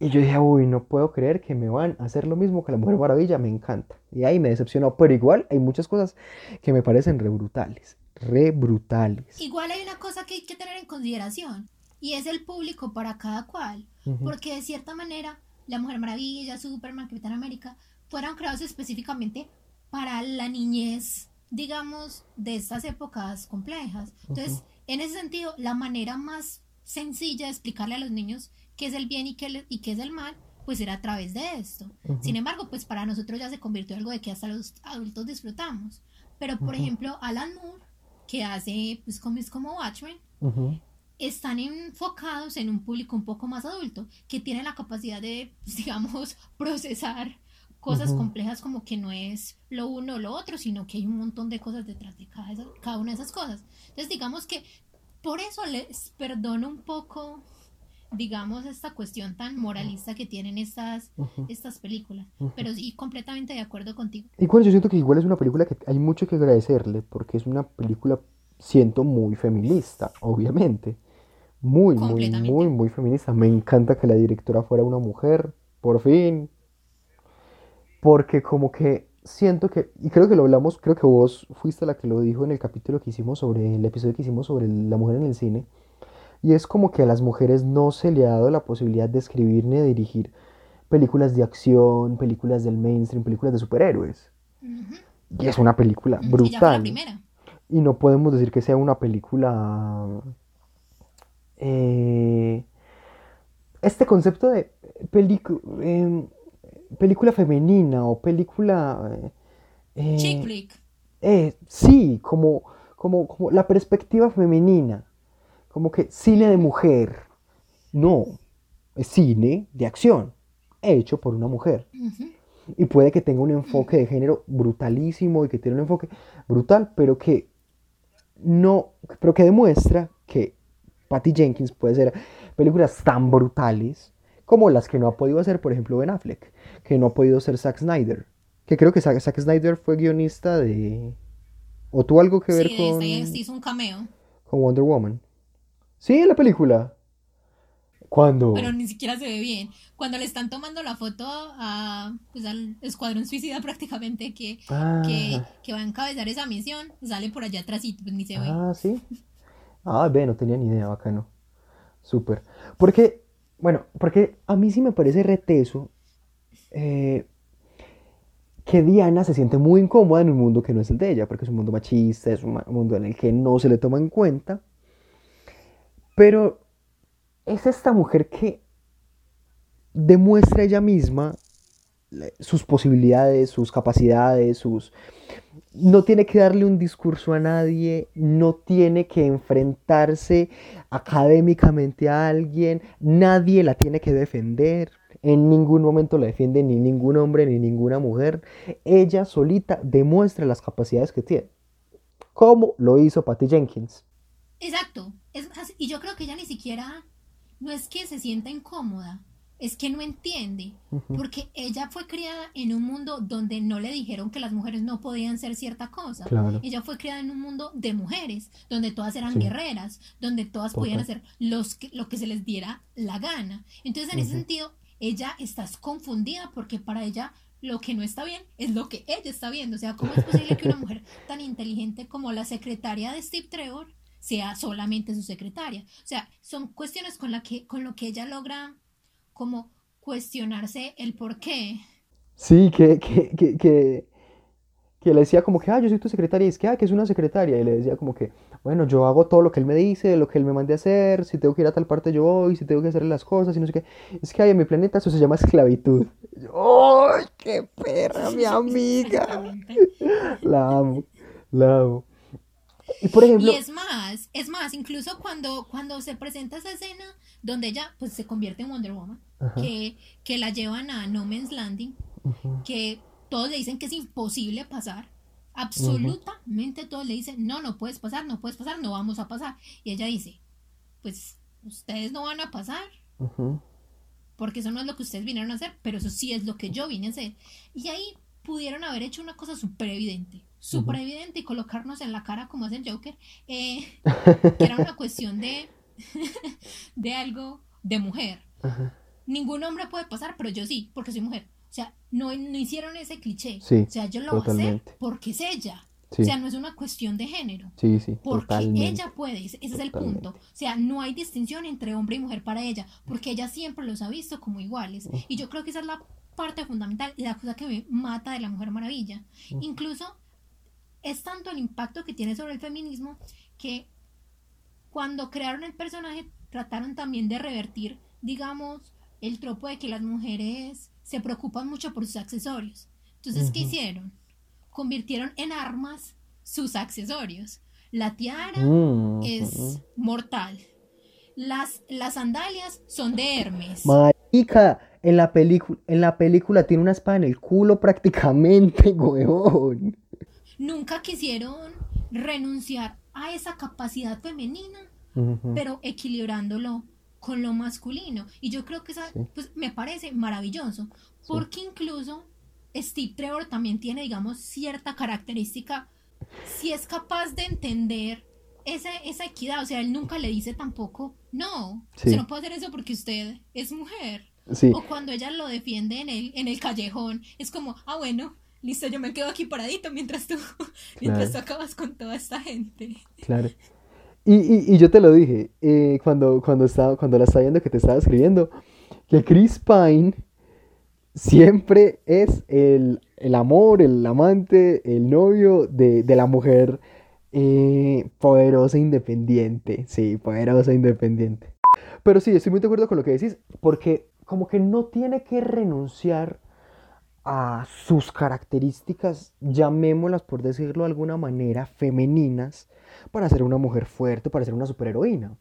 S1: Y yo dije, uy, no puedo creer que me van a hacer lo mismo que la Mujer Maravilla, me encanta. Y ahí me decepcionó, pero igual hay muchas cosas que me parecen re brutales, re brutales.
S2: Igual hay una cosa que hay que tener en consideración y es el público para cada cual.
S1: Ujú.
S2: Porque de cierta manera, La Mujer Maravilla, Superman, Capitán América fueron creados específicamente para la niñez, digamos, de estas épocas complejas. Entonces, en ese sentido, la manera más sencilla de explicarle a los niños qué es el bien y qué, le- y qué es el mal, pues era a través de esto. Sin embargo, pues para nosotros ya se convirtió en algo de que hasta los adultos disfrutamos. Pero, por ejemplo, Alan Moore, que hace pues cómics como Watchmen. Están enfocados en un público un poco más adulto, que tiene la capacidad de, digamos, procesar cosas
S1: Ujú.
S2: complejas como que no es lo uno o lo otro, sino que hay un montón de cosas detrás de cada, cada una de esas cosas. Entonces, digamos que por eso les perdono un poco, digamos, esta cuestión tan moralista que tienen estas, estas películas. Pero sí, completamente de acuerdo contigo.
S1: Igual yo siento que igual es una película que hay mucho que agradecerle, porque es una película, siento, muy feminista, obviamente. Muy, muy, muy, muy feminista. Me encanta que la directora fuera una mujer, por fin. Porque como que siento que, y creo que lo hablamos, creo que vos fuiste la que lo dijo en el capítulo que hicimos sobre, el episodio que hicimos sobre la mujer en el cine. Y es como que a las mujeres no se le ha dado la posibilidad de escribir ni de dirigir películas de acción, películas del mainstream, películas de superhéroes. Y es una película
S2: Ella fue la
S1: brutal.
S2: primera.
S1: Y no podemos decir que sea una película... eh, este concepto de em, película femenina o película... eh, eh,
S2: Chick flick.
S1: eh, sí, como, como, como la perspectiva femenina, como que cine de mujer. No, es cine de acción, hecho por una mujer. Y puede que tenga un enfoque de género brutalísimo y que tiene un enfoque brutal, pero que no, pero que demuestra que Patty Jenkins puede hacer películas tan brutales como las que no ha podido hacer, por ejemplo, Ben Affleck, que no ha podido hacer Zack Snyder, que creo que Zack, Zack Snyder fue guionista de... ¿O tuvo algo que ver
S2: Sí,
S1: con,
S2: esta hizo un cameo.
S1: con Wonder Woman? Sí, en la película. ¿Cuándo?
S2: pero ni siquiera se ve bien. Cuando le están tomando la foto a, pues, al escuadrón suicida prácticamente que,
S1: Ah.
S2: que, que va a encabezar esa misión, sale por allá atrás y pues ni se ve.
S1: Ah, sí. Ah, ve, no tenía ni idea, bacano. Súper. Porque, bueno, porque a mí sí me parece reteso eh, que Diana se siente muy incómoda en un mundo que no es el de ella, porque es un mundo machista, es un mundo en el que no se le toma en cuenta. Pero es esta mujer que demuestra ella misma sus posibilidades, sus capacidades, sus... No tiene que darle un discurso a nadie, no tiene que enfrentarse académicamente a alguien, nadie la tiene que defender, en ningún momento la defiende ni ningún hombre ni ninguna mujer. Ella solita demuestra las capacidades que tiene, como lo hizo Patty Jenkins.
S2: Exacto. Y yo creo que ella ni siquiera, no es que se sienta incómoda, es que no entiende, porque ella fue criada en un mundo donde no le dijeron que las mujeres no podían ser cierta cosa.
S1: Claro.
S2: Ella fue criada en un mundo de mujeres, donde todas eran
S1: Sí.
S2: guerreras, donde todas podían hacer los que, lo que se les diera la gana. Entonces, en ese sentido, ella está confundida porque para ella lo que no está bien es lo que ella está viendo. O sea, ¿cómo es posible que una mujer tan inteligente como la secretaria de Steve Trevor sea solamente su secretaria? O sea, son cuestiones con, la que, con lo que ella logra como cuestionarse el por qué.
S1: Sí, que, que, que, que, que le decía como que, ah, yo soy tu secretaria, y es que, ah, que es una secretaria, y le decía como que, bueno, yo hago todo lo que él me dice, lo que él me mande a hacer, si tengo que ir a tal parte yo voy, si tengo que hacer las cosas, y no sé qué, es que, ay, en mi planeta eso se llama esclavitud. ¡Ay, qué perra, mi amiga! La amo, la amo. Y por ejemplo,
S2: Y es más, es más, incluso cuando, cuando se presenta esa escena donde ella pues se convierte en Wonder Woman,
S1: Ajá.
S2: que, que la llevan a No Man's Landing, que todos le dicen que es imposible pasar. Absolutamente todos le dicen, no, no puedes pasar, no puedes pasar, no vamos a pasar. Y ella dice, pues ustedes no van a pasar, porque eso no es lo que ustedes vinieron a hacer, pero eso sí es lo que yo vine a hacer. Y ahí pudieron haber hecho una cosa súper evidente, súper evidente y colocarnos en la cara como hace el Joker, eh, que era una cuestión de, de algo de mujer.
S1: Ajá.
S2: Ningún hombre puede pasar, pero yo sí, porque soy mujer. O sea, no, no hicieron ese cliché.
S1: Sí,
S2: o sea, yo lo voy a
S1: totalmente.
S2: hacer porque es ella.
S1: Sí.
S2: O sea, no es una cuestión de género.
S1: Sí, sí,
S2: Porque
S1: totalmente.
S2: ella puede, ese es el
S1: Totalmente.
S2: punto. O sea, no hay distinción entre hombre y mujer para ella, porque ella siempre los ha visto como iguales. Y yo creo que esa es la parte fundamental y la cosa que me mata de la Mujer Maravilla. Incluso es tanto el impacto que tiene sobre el feminismo que cuando crearon el personaje trataron también de revertir, digamos, el tropo de que las mujeres se preocupan mucho por sus accesorios. Entonces, ¿qué hicieron? Convirtieron en armas sus accesorios. La tiara
S1: Mm,
S2: es mortal. Las, las sandalias son de Hermes.
S1: Marica, en la película, en la película tiene una espada en el culo prácticamente, huevón.
S2: Nunca quisieron renunciar a esa capacidad femenina, pero equilibrándolo con lo masculino. Y yo creo que esa,
S1: Sí.
S2: pues, me parece maravilloso, porque incluso Steve Trevor también tiene, digamos, cierta característica, si es capaz de entender esa, esa equidad, o sea, él nunca le dice tampoco, no,
S1: Sí.
S2: usted no puede hacer eso porque usted es mujer.
S1: Sí,
S2: O cuando ella lo defiende en el, en el callejón, es como, ah, bueno, listo, yo me quedo aquí paradito mientras tú, mientras tú acabas con toda esta gente.
S1: claro. Y, y, y yo te lo dije eh, cuando, cuando, estaba, cuando la estaba viendo que te estaba escribiendo, que Chris Pine siempre es el, el amor, el amante, el novio de, de la mujer eh, poderosa e independiente. Sí, poderosa e independiente. Pero sí, estoy muy de acuerdo con lo que decís, porque como que no tiene que renunciar a sus características, llamémoslas por decirlo de alguna manera, femeninas, para ser una mujer fuerte, para ser una superheroína.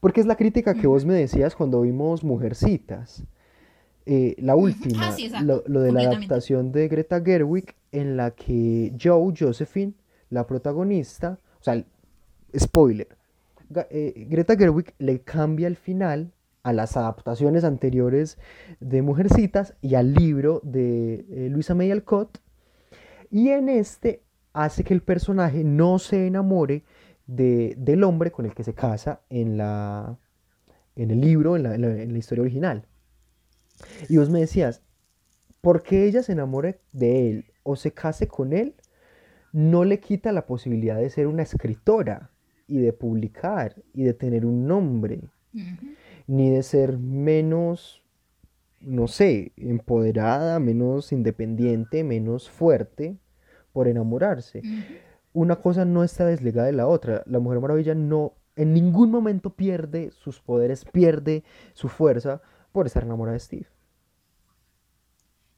S1: Porque es la crítica que vos me decías cuando vimos Mujercitas. Eh, la última,
S2: Ah, sí,
S1: lo, lo de la adaptación de Greta Gerwig, en la que Joe, Josephine, la protagonista, o sea, spoiler, eh, Greta Gerwig le cambia el final a las adaptaciones anteriores de Mujercitas y al libro de eh, Luisa May Alcott. Y en este hace que el personaje no se enamore de- del hombre con el que se casa en, la, en el libro, en la, en la- historia original. Y vos me decías, ¿por qué ella se enamore de él o se case con él? No le quita la posibilidad de ser una escritora y de publicar y de tener un nombre. Ni de ser menos, no sé, empoderada, menos independiente, menos fuerte por enamorarse. Una cosa no está desligada de la otra. La Mujer Maravilla no, en ningún momento pierde sus poderes, pierde su fuerza por estar enamorada de Steve.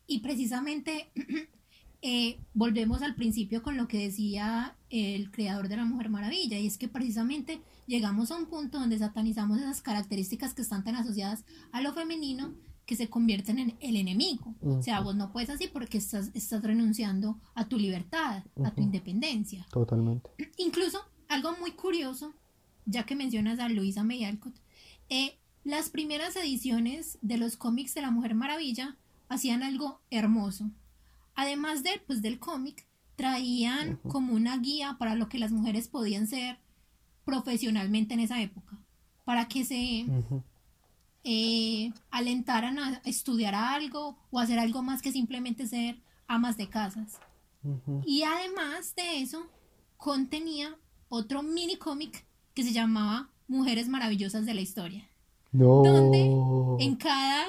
S2: Y precisamente eh, volvemos al principio con lo que decía el creador de la Mujer Maravilla, y es que precisamente llegamos a un punto donde satanizamos esas características que están tan asociadas a lo femenino que se convierten en el enemigo. O sea, vos no puedes así porque estás, estás renunciando a tu libertad, a tu independencia.
S1: Totalmente.
S2: Incluso, algo muy curioso, ya que mencionas a Luisa May Alcott, eh, las primeras ediciones de los cómics de la Mujer Maravilla hacían algo hermoso. Además de, pues, del cómic, traían como una guía para lo que las mujeres podían ser profesionalmente en esa época, para que se eh, alentaran a estudiar algo o hacer algo más que simplemente ser amas de casas. Y además de eso, contenía otro mini cómic que se llamaba Mujeres Maravillosas de la Historia.
S1: No.
S2: donde En cada,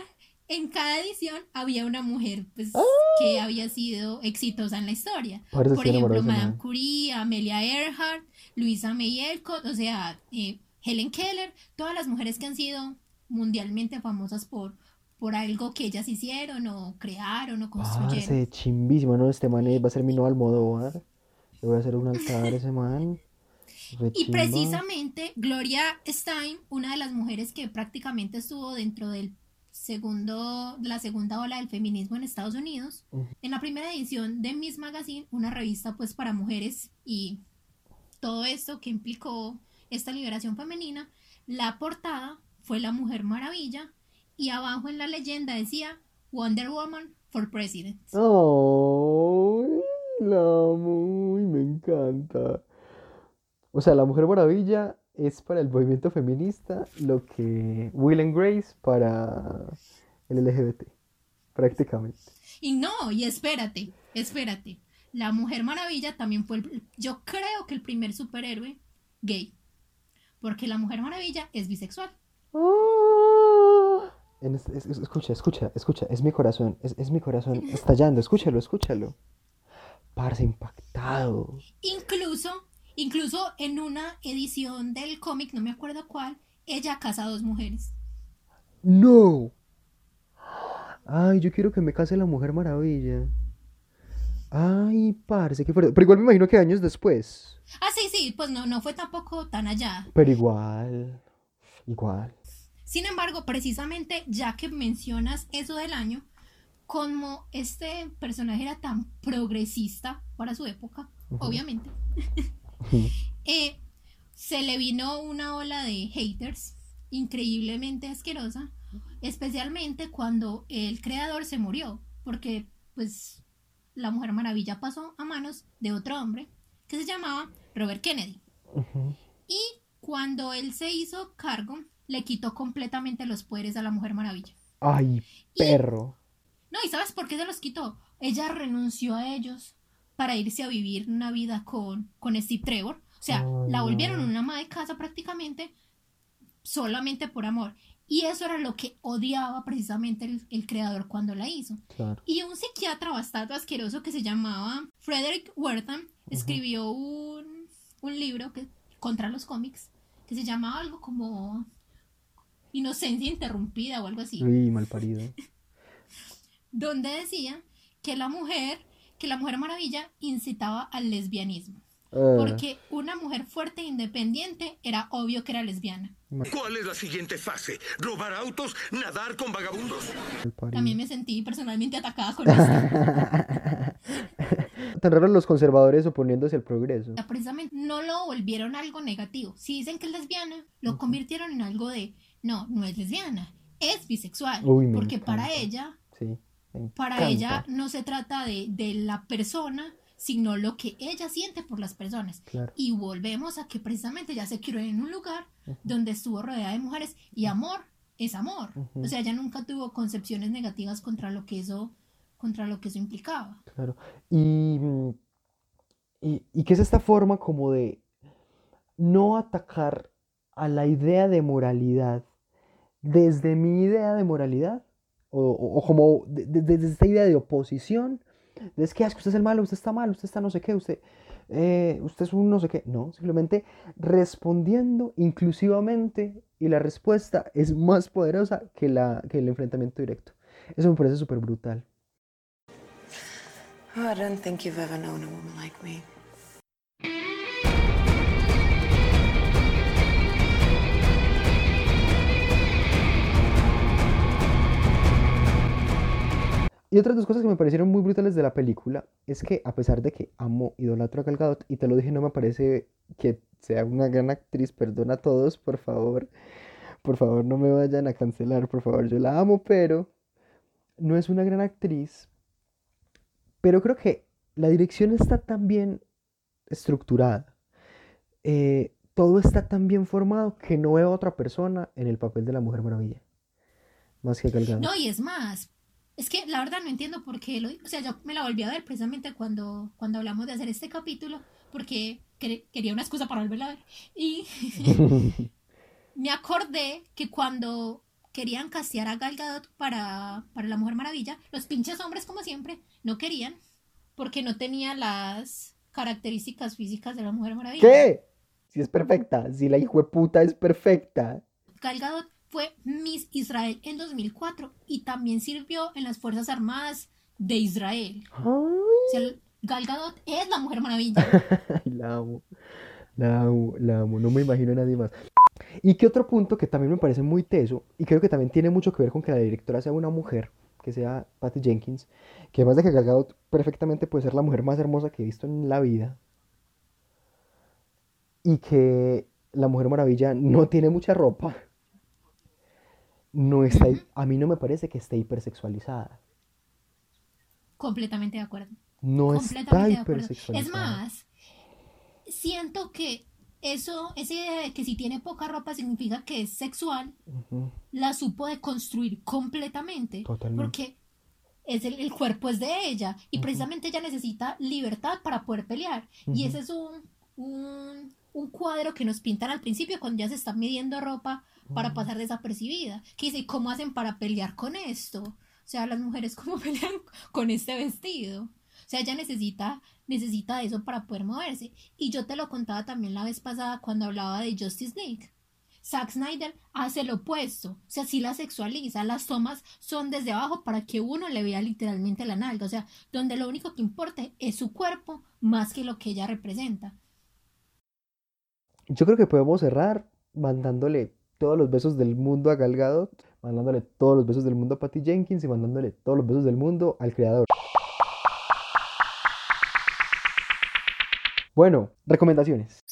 S2: en cada edición había una mujer pues, que había sido exitosa en la historia. Por ejemplo, Madame. Curie, Amelia Earhart, Luisa May Alcott, o sea, eh, Helen Keller, todas las mujeres que han sido mundialmente famosas por, por algo que ellas hicieron o crearon o construyeron.
S1: Parce, chimbísimo, ¿no? Este man va a ser mi nuevo Almodóvar. Le voy a hacer un altar a ese man.
S2: Y precisamente Gloria Stein, una de las mujeres que prácticamente estuvo dentro del segundo, la segunda ola del feminismo en Estados Unidos, en la primera edición de Miss Magazine, una revista pues para mujeres y todo esto que implicó esta liberación femenina, la portada fue la Mujer Maravilla y abajo en la leyenda decía Wonder Woman for President.
S1: Ay, la amo, me encanta. O sea, la Mujer Maravilla es para el movimiento feminista lo que Will and Grace para el LGBT, prácticamente.
S2: Y no, y espérate, espérate. La Mujer Maravilla también fue, el- yo creo que el primer superhéroe gay. Porque la Mujer Maravilla es bisexual.
S1: Es- es- escucha, escucha, escucha, es mi corazón, es, es mi corazón estallando, escúchalo, escúchalo. Parce, impactado.
S2: Incluso, incluso en una edición del cómic, no me acuerdo cuál, ella casa a dos mujeres.
S1: No. Ay, yo quiero que me case la Mujer Maravilla. Ay, parce, qué fuerte. Pero igual me imagino que años después.
S2: Ah, sí, sí, pues no, no fue tampoco tan allá.
S1: Pero igual, igual.
S2: Sin embargo, precisamente ya que mencionas eso del año, como este personaje era tan progresista para su época, obviamente, eh, se le vino una ola de haters increíblemente asquerosa, especialmente cuando el creador se murió, porque pues la Mujer Maravilla pasó a manos de otro hombre que se llamaba Robert Kennedy. Y cuando él se hizo cargo, le quitó completamente los poderes a la Mujer Maravilla.
S1: Ay, perro.
S2: No, ¿y sabes por qué se los quitó? Ella renunció a ellos para irse a vivir una vida con, con Steve Trevor. O sea,
S1: Ay,
S2: la volvieron una ama de casa prácticamente solamente por amor. Y eso era lo que odiaba precisamente el, el creador cuando la hizo.
S1: Claro.
S2: Y un psiquiatra bastante asqueroso que se llamaba Frederick Wertham escribió un, un libro que, contra los cómics que se llamaba algo como Inocencia Interrumpida o algo así
S1: Uy, mal parido.
S2: donde decía que la mujer, que la mujer maravilla incitaba al lesbianismo.
S1: Ah,
S2: Porque una mujer fuerte e independiente era obvio que era lesbiana.
S9: ¿Cuál es la siguiente fase? ¿Robar autos? ¿Nadar con vagabundos?
S2: También me sentí personalmente atacada con esto.
S1: Tan raro los conservadores oponiéndose al progreso.
S2: Precisamente no lo volvieron algo negativo. Si dicen que es lesbiana, lo convirtieron en algo de, no, no es lesbiana, es bisexual.
S1: Uy,
S2: porque para ella Para ella no se trata de, de la persona, sino lo que ella siente por las personas.
S1: Claro.
S2: Y volvemos a que precisamente ya se crió en un lugar donde estuvo rodeada de mujeres y amor es amor. O sea, ella nunca tuvo concepciones negativas contra lo que eso, contra lo que eso implicaba.
S1: Claro. Y, mm, y, y que es esta forma como de no atacar a la idea de moralidad desde mi idea de moralidad, o, o- como de- de- desde esta idea de oposición, de es que, "Ah, es que usted es el malo, usted está mal, usted está no sé qué, usted, eh, usted es un no sé qué. No, simplemente respondiendo inclusivamente y la respuesta es más poderosa que, la, que el enfrentamiento directo. Eso me parece súper brutal.
S10: Oh, I don't think you've ever known a woman like me.
S1: Y otras dos cosas que me parecieron muy brutales de la película es que a pesar de que amo, idolatro a Gal Gadot, y te lo dije, no me parece que sea una gran actriz, perdona a todos, por favor, por favor no me vayan a cancelar, por favor, yo la amo, pero no es una gran actriz, pero creo que la dirección está tan bien estructurada, eh, todo está tan bien formado que no veo a otra persona en el papel de la Mujer Maravilla, más que Gal Gadot.
S2: No, y es más, es que la verdad no entiendo por qué lo, o sea, yo me la volví a ver precisamente cuando, cuando hablamos de hacer este capítulo, porque quer- quería una excusa para volverla a ver. Y me acordé que cuando querían castear a Gal Gadot para, para la Mujer Maravilla, los pinches hombres, como siempre, no querían porque no tenía las características físicas de la Mujer Maravilla.
S1: ¿Qué? Si es perfecta, si la hijo de puta es perfecta.
S2: Gal Gadot fue Miss Israel en 2004 y también sirvió en las Fuerzas Armadas de Israel. O sea, Gal Gadot es la Mujer Maravilla.
S1: La amo. La amo, la amo. No me imagino a nadie más. Y qué otro punto que también me parece muy teso, y creo que también tiene mucho que ver con que la directora sea una mujer, que sea Patty Jenkins, que además de que Gal Gadot perfectamente puede ser la mujer más hermosa que he visto en la vida, y que la Mujer Maravilla no tiene mucha ropa, no está, a mí no me parece que esté hipersexualizada.
S2: Completamente de acuerdo.
S1: No está hipersexualizada.
S2: Es más, siento que eso, esa idea de que si tiene poca ropa significa que es sexual, la supo deconstruir completamente.
S1: Totalmente.
S2: Porque es el, el cuerpo es de ella y precisamente ella necesita libertad para poder pelear. Y ese es un, un, un cuadro que nos pintan al principio cuando ya se está midiendo ropa para pasar desapercibida. Que dice, ¿cómo hacen para pelear con esto? O sea, las mujeres cómo pelean con este vestido. O sea, ella necesita, necesita eso para poder moverse. Y yo te lo contaba también la vez pasada cuando hablaba de Justice League. Zack Snyder hace lo opuesto, o sea, sí la sexualiza, las tomas son desde abajo para que uno le vea literalmente la nalga, o sea, donde lo único que importa es su cuerpo más que lo que ella representa.
S1: Yo creo que podemos cerrar mandándole todos los besos del mundo a Gal Gadot, mandándole todos los besos del mundo a Patty Jenkins y mandándole todos los besos del mundo al creador. Bueno, recomendaciones.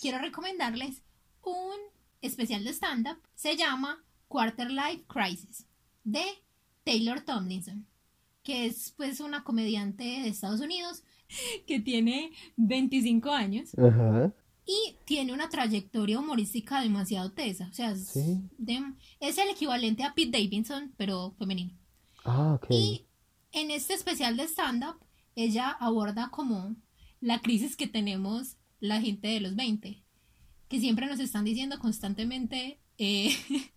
S2: Quiero recomendarles un especial de stand-up, se llama Quarter Life Crisis, de Taylor Tomlinson, que es pues una comediante de Estados Unidos que tiene 25 años
S1: Ajá.
S2: y tiene una trayectoria humorística demasiado tesa. O sea, es,
S1: Sí.
S2: de- es el equivalente a Pete Davidson, pero femenino.
S1: Ah, ok.
S2: Y en este especial de stand-up, ella aborda como la crisis que tenemos la gente de los 20, que siempre nos están diciendo constantemente eh,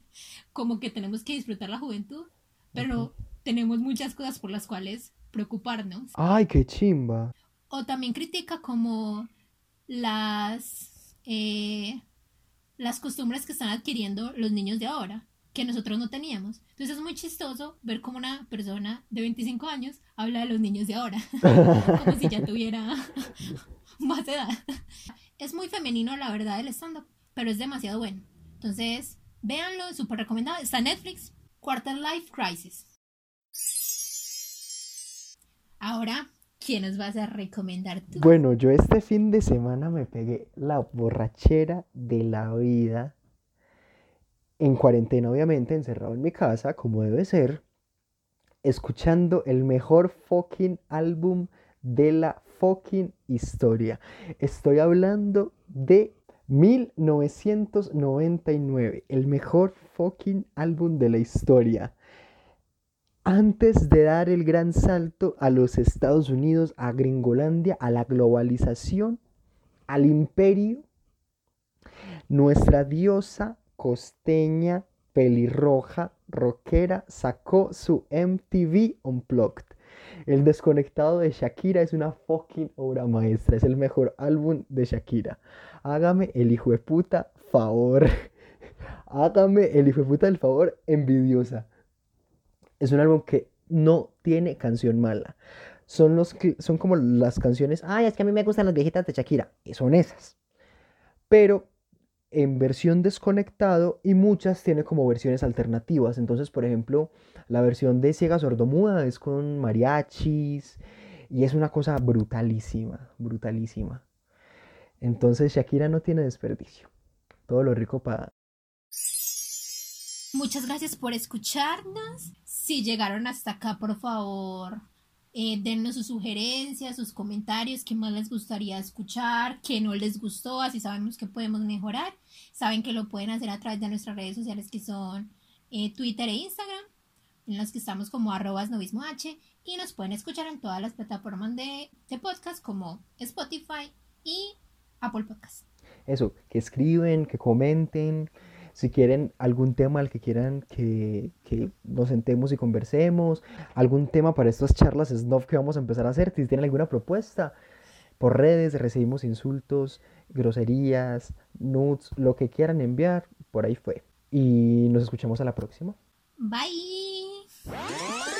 S2: como que tenemos que disfrutar la juventud, pero tenemos muchas cosas por las cuales preocuparnos.
S1: Ay, qué chimba.
S2: O también critica como las, eh, las costumbres que están adquiriendo los niños de ahora, que nosotros no teníamos. Entonces es muy chistoso ver cómo una persona de 25 años habla de los niños de ahora, como si ya tuviera más edad. Es muy femenino, la verdad, el stand-up, pero es demasiado bueno. Entonces, véanlo, súper recomendado. Está Netflix, Quarter Life Crisis. Ahora, ¿quién nos vas a recomendar tú?
S1: Bueno, yo este fin de semana me pegué la borrachera de la vida. En cuarentena, obviamente, encerrado en mi casa, como debe ser, escuchando el mejor fucking álbum de la fucking historia. Estoy hablando de 1999, el mejor fucking álbum de la historia. Antes de dar el gran salto a los Estados Unidos, a Gringolandia, a la globalización, al imperio, nuestra diosa costeña, pelirroja, rockera, sacó su MTV Unplugged. El desconectado de Shakira es una fucking obra maestra, es el mejor álbum de Shakira. Hágame el hijo de puta favor. Hágame el hijo de puta del favor, envidiosa. Es un álbum que no tiene canción mala. Son, los, cl- son como las canciones, ay, es que a mí me gustan las viejitas de Shakira. Son esas. Pero en versión desconectado y muchas tiene como versiones alternativas. Entonces, por ejemplo, la versión de Ciega Sordomuda es con mariachis y es una cosa brutalísima, brutalísima. Entonces, Shakira no tiene desperdicio. Todo lo rico para...
S2: Muchas gracias por escucharnos. Si llegaron hasta acá, por favor, eh, dennos sus sugerencias, sus comentarios, qué más les gustaría escuchar, qué no les gustó, así sabemos que podemos mejorar. Saben que lo pueden hacer a través de nuestras redes sociales que son eh, Twitter e Instagram, en las que estamos como arrobas H, y nos pueden escuchar en todas las plataformas de, de podcast como Spotify y Apple Podcast.
S1: Eso, que escriben, que comenten, Si quieren algún tema al que quieran que, que nos sentemos y conversemos, algún tema para estas charlas snob que vamos a empezar a hacer, si tienen alguna propuesta, por redes recibimos insultos, groserías, nudes, lo que quieran enviar, por ahí fue. Y nos escuchamos a la próxima.
S2: Bye.